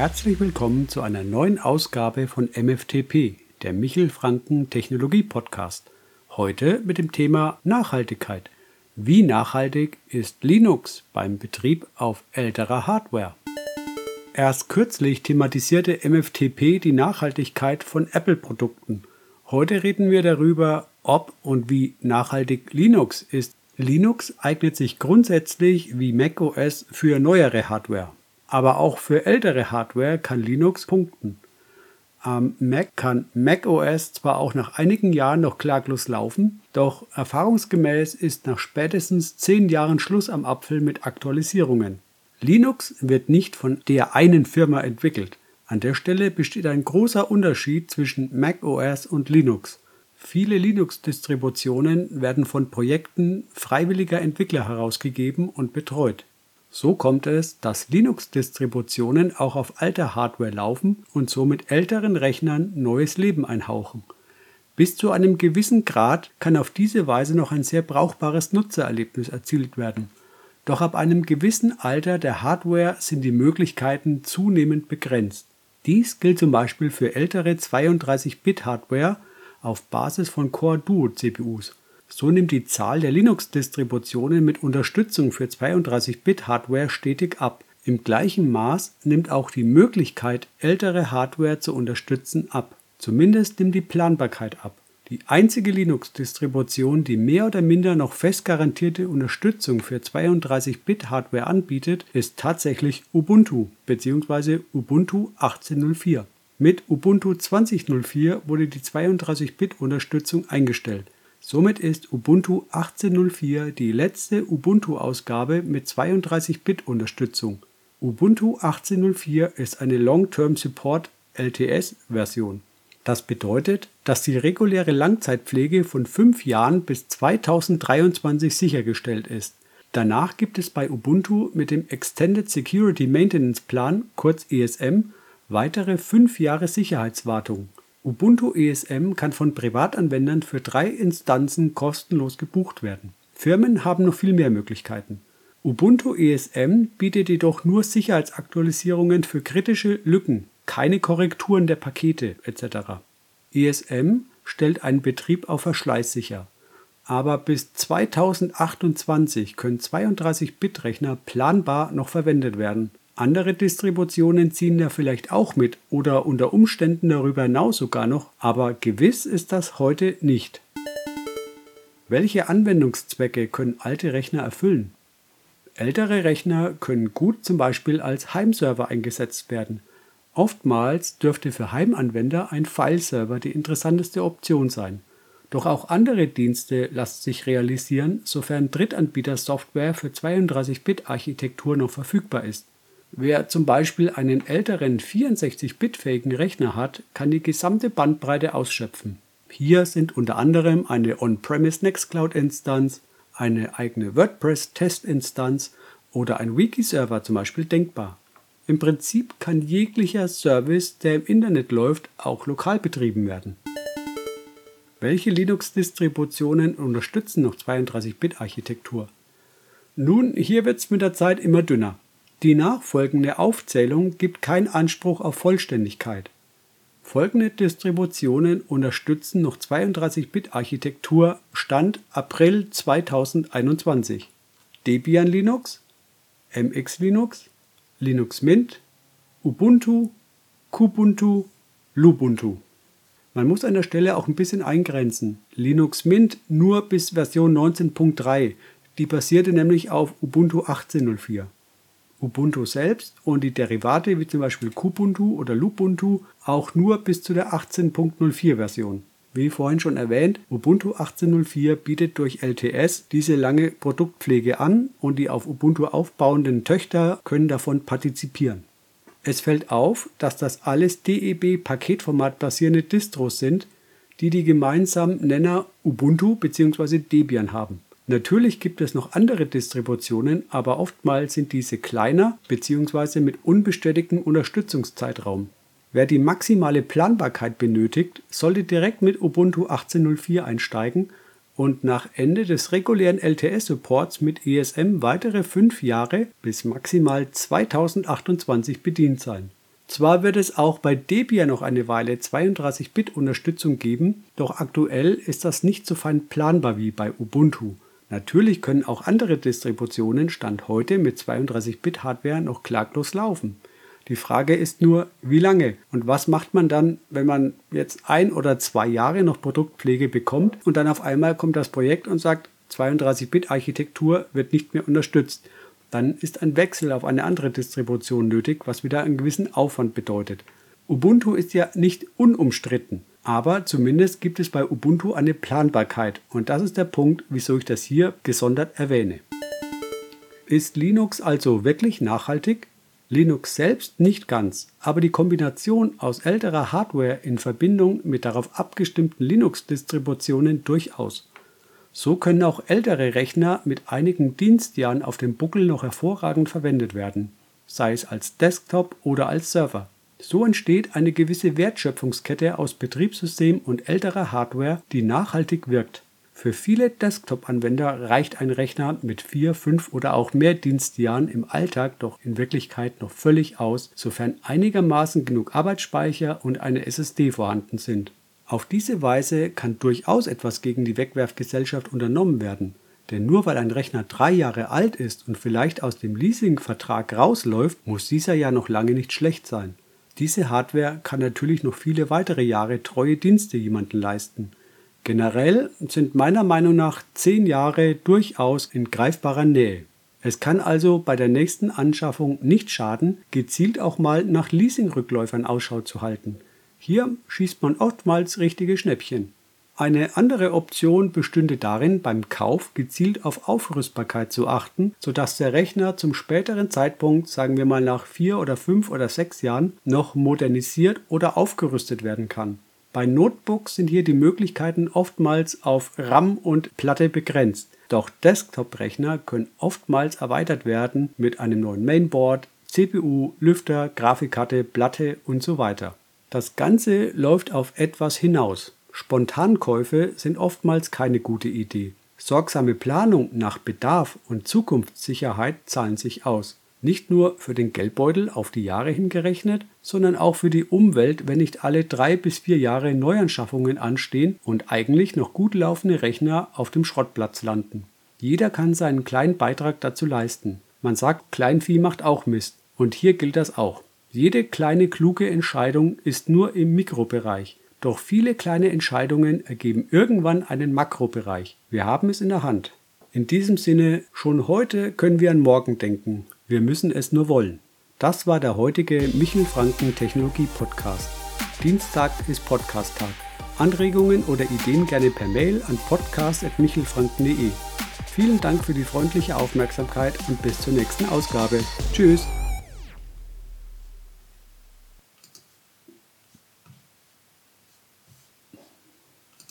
Herzlich willkommen zu einer neuen Ausgabe von MFTP, der Michel Franken Technologie Podcast. Heute mit dem Thema Nachhaltigkeit. Wie nachhaltig ist Linux beim Betrieb auf älterer Hardware? Erst kürzlich thematisierte MFTP die Nachhaltigkeit von Apple-Produkten. Heute reden wir darüber, ob und wie nachhaltig Linux ist. Linux eignet sich grundsätzlich wie macOS für neuere Hardware. Aber auch für ältere Hardware kann Linux punkten. Am Mac kann macOS zwar auch nach einigen Jahren noch klaglos laufen, doch erfahrungsgemäß ist nach spätestens zehn Jahren Schluss am Apfel mit Aktualisierungen. Linux wird nicht von der einen Firma entwickelt. An der Stelle besteht ein großer Unterschied zwischen macOS und Linux. Viele Linux-Distributionen werden von Projekten freiwilliger Entwickler herausgegeben und betreut. So kommt es, dass Linux-Distributionen auch auf alter Hardware laufen und somit älteren Rechnern neues Leben einhauchen. Bis zu einem gewissen Grad kann auf diese Weise noch ein sehr brauchbares Nutzererlebnis erzielt werden. Doch ab einem gewissen Alter der Hardware sind die Möglichkeiten zunehmend begrenzt. Dies gilt zum Beispiel für ältere 32-Bit-Hardware auf Basis von Core Duo CPUs. So nimmt die Zahl der Linux-Distributionen mit Unterstützung für 32-Bit-Hardware stetig ab. Im gleichen Maß nimmt auch die Möglichkeit, ältere Hardware zu unterstützen, ab. Zumindest nimmt die Planbarkeit ab. Die einzige Linux-Distribution, die mehr oder minder noch fest garantierte Unterstützung für 32-Bit-Hardware anbietet, ist tatsächlich Ubuntu bzw. Ubuntu 18.04. Mit Ubuntu 20.04 wurde die 32-Bit-Unterstützung eingestellt. Somit ist Ubuntu 18.04 die letzte Ubuntu-Ausgabe mit 32-Bit-Unterstützung. Ubuntu 18.04 ist eine Long-Term Support LTS-Version. Das bedeutet, dass die reguläre Langzeitpflege von fünf Jahren bis 2023 sichergestellt ist. Danach gibt es bei Ubuntu mit dem Extended Security Maintenance Plan, kurz ESM, weitere fünf Jahre Sicherheitswartung. Ubuntu ESM kann von Privatanwendern für drei Instanzen kostenlos gebucht werden. Firmen haben noch viel mehr Möglichkeiten. Ubuntu ESM bietet jedoch nur Sicherheitsaktualisierungen für kritische Lücken keine Korrekturen der Pakete etc. ESM stellt einen Betrieb auf Verschleiß sicher. Aber bis 2028 können 32-Bit-Rechner planbar noch verwendet werden. Andere Distributionen ziehen da vielleicht auch mit oder unter Umständen darüber hinaus sogar noch, aber gewiss ist das heute nicht. Welche Anwendungszwecke können alte Rechner erfüllen? Ältere Rechner können gut zum Beispiel als Heimserver eingesetzt werden Oftmals dürfte für Heimanwender ein Fileserver die interessanteste Option sein. Doch auch andere Dienste lassen sich realisieren, sofern Drittanbieter-Software für 32-Bit-Architektur noch verfügbar ist. Wer zum Beispiel einen älteren 64-Bit-fähigen Rechner hat, kann die gesamte Bandbreite ausschöpfen. Hier sind unter anderem eine On-Premise Nextcloud-Instanz, eine eigene WordPress-Test-Instanz oder ein Wiki-Server zum Beispiel denkbar. Im Prinzip kann jeglicher Service, der im Internet läuft, auch lokal betrieben werden. Welche Linux-Distributionen unterstützen noch 32-Bit-Architektur? Nun, hier wird es mit der Zeit immer dünner. Die nachfolgende Aufzählung gibt keinen Anspruch auf Vollständigkeit. Folgende Distributionen unterstützen noch 32-Bit-Architektur Stand April 2021. Debian Linux, MX Linux, Linux Mint, Ubuntu, Kubuntu, Lubuntu. Man muss an der Stelle auch ein bisschen eingrenzen. Linux Mint nur bis Version 19.3. Die basierte nämlich auf Ubuntu 18.04. Ubuntu selbst und die Derivate wie zum Beispiel Kubuntu oder Lubuntu auch nur bis zu der 18.04 Version. Wie vorhin schon erwähnt, Ubuntu 18.04 bietet durch LTS diese lange Produktpflege an und die auf Ubuntu aufbauenden Töchter können davon partizipieren. Es fällt auf, dass das alles DEB-Paketformat basierende Distros sind, die die gemeinsamen Nenner Ubuntu bzw. Debian haben. Natürlich gibt es noch andere Distributionen, aber oftmals sind diese kleiner bzw. mit unbestätigtem Unterstützungszeitraum. Wer die maximale Planbarkeit benötigt, sollte direkt mit Ubuntu 18.04 einsteigen und nach Ende des regulären LTS-Supports mit ESM weitere fünf Jahre bis maximal 2028 bedient sein. Zwar wird es auch bei Debian noch eine Weile 32-Bit-Unterstützung geben, doch aktuell ist das nicht so fein planbar wie bei Ubuntu. Natürlich können auch andere Distributionen Stand heute mit 32-Bit-Hardware noch klaglos laufen. Die Frage ist nur, wie lange und was macht man dann, wenn man jetzt ein oder zwei Jahre noch Produktpflege bekommt und dann auf einmal kommt das Projekt und sagt, 32-Bit-Architektur wird nicht mehr unterstützt. Dann ist ein Wechsel auf eine andere Distribution nötig, was wieder einen gewissen Aufwand bedeutet. Ubuntu ist ja nicht unumstritten, aber zumindest gibt es bei Ubuntu eine Planbarkeit und das ist der Punkt, wieso ich das hier gesondert erwähne. Ist Linux also wirklich nachhaltig? Linux selbst nicht ganz, aber die Kombination aus älterer Hardware in Verbindung mit darauf abgestimmten Linux-Distributionen durchaus. So können auch ältere Rechner mit einigen Dienstjahren auf dem Buckel noch hervorragend verwendet werden, sei es als Desktop oder als Server. So entsteht eine gewisse Wertschöpfungskette aus Betriebssystem und älterer Hardware, die nachhaltig wirkt. Für viele Desktop-Anwender reicht ein Rechner mit vier, fünf oder auch mehr Dienstjahren im Alltag doch in Wirklichkeit noch völlig aus, sofern einigermaßen genug Arbeitsspeicher und eine SSD vorhanden sind. Auf diese Weise kann durchaus etwas gegen die Wegwerfgesellschaft unternommen werden. Denn nur weil ein Rechner drei Jahre alt ist und vielleicht aus dem Leasingvertrag rausläuft, muss dieser ja noch lange nicht schlecht sein. Diese Hardware kann natürlich noch viele weitere Jahre treue Dienste jemanden leisten. Generell sind meiner Meinung nach zehn Jahre durchaus in greifbarer Nähe. Es kann also bei der nächsten Anschaffung nicht schaden, gezielt auch mal nach Leasingrückläufern Ausschau zu halten. Hier schießt man oftmals richtige Schnäppchen. Eine andere Option bestünde darin, beim Kauf gezielt auf Aufrüstbarkeit zu achten, sodass der Rechner zum späteren Zeitpunkt, sagen wir mal nach vier oder fünf oder sechs Jahren, noch modernisiert oder aufgerüstet werden kann. Bei Notebooks sind hier die Möglichkeiten oftmals auf RAM und Platte begrenzt, doch Desktop-Rechner können oftmals erweitert werden mit einem neuen Mainboard, CPU, Lüfter, Grafikkarte, Platte und so weiter. Das Ganze läuft auf etwas hinaus. Spontankäufe sind oftmals keine gute Idee. Sorgsame Planung nach Bedarf und Zukunftssicherheit zahlen sich aus. Nicht nur für den Geldbeutel auf die Jahre hingerechnet, sondern auch für die Umwelt, wenn nicht alle drei bis vier Jahre Neuanschaffungen anstehen und eigentlich noch gut laufende Rechner auf dem Schrottplatz landen. Jeder kann seinen kleinen Beitrag dazu leisten. Man sagt, Kleinvieh macht auch Mist. Und hier gilt das auch. Jede kleine kluge Entscheidung ist nur im Mikrobereich. Doch viele kleine Entscheidungen ergeben irgendwann einen Makrobereich. Wir haben es in der Hand. In diesem Sinne, schon heute können wir an morgen denken. Wir müssen es nur wollen. Das war der heutige Michel Franken Technologie Podcast. Dienstag ist Podcast-Tag. Anregungen oder Ideen gerne per Mail an podcast.michelfranken.de. Vielen Dank für die freundliche Aufmerksamkeit und bis zur nächsten Ausgabe. Tschüss!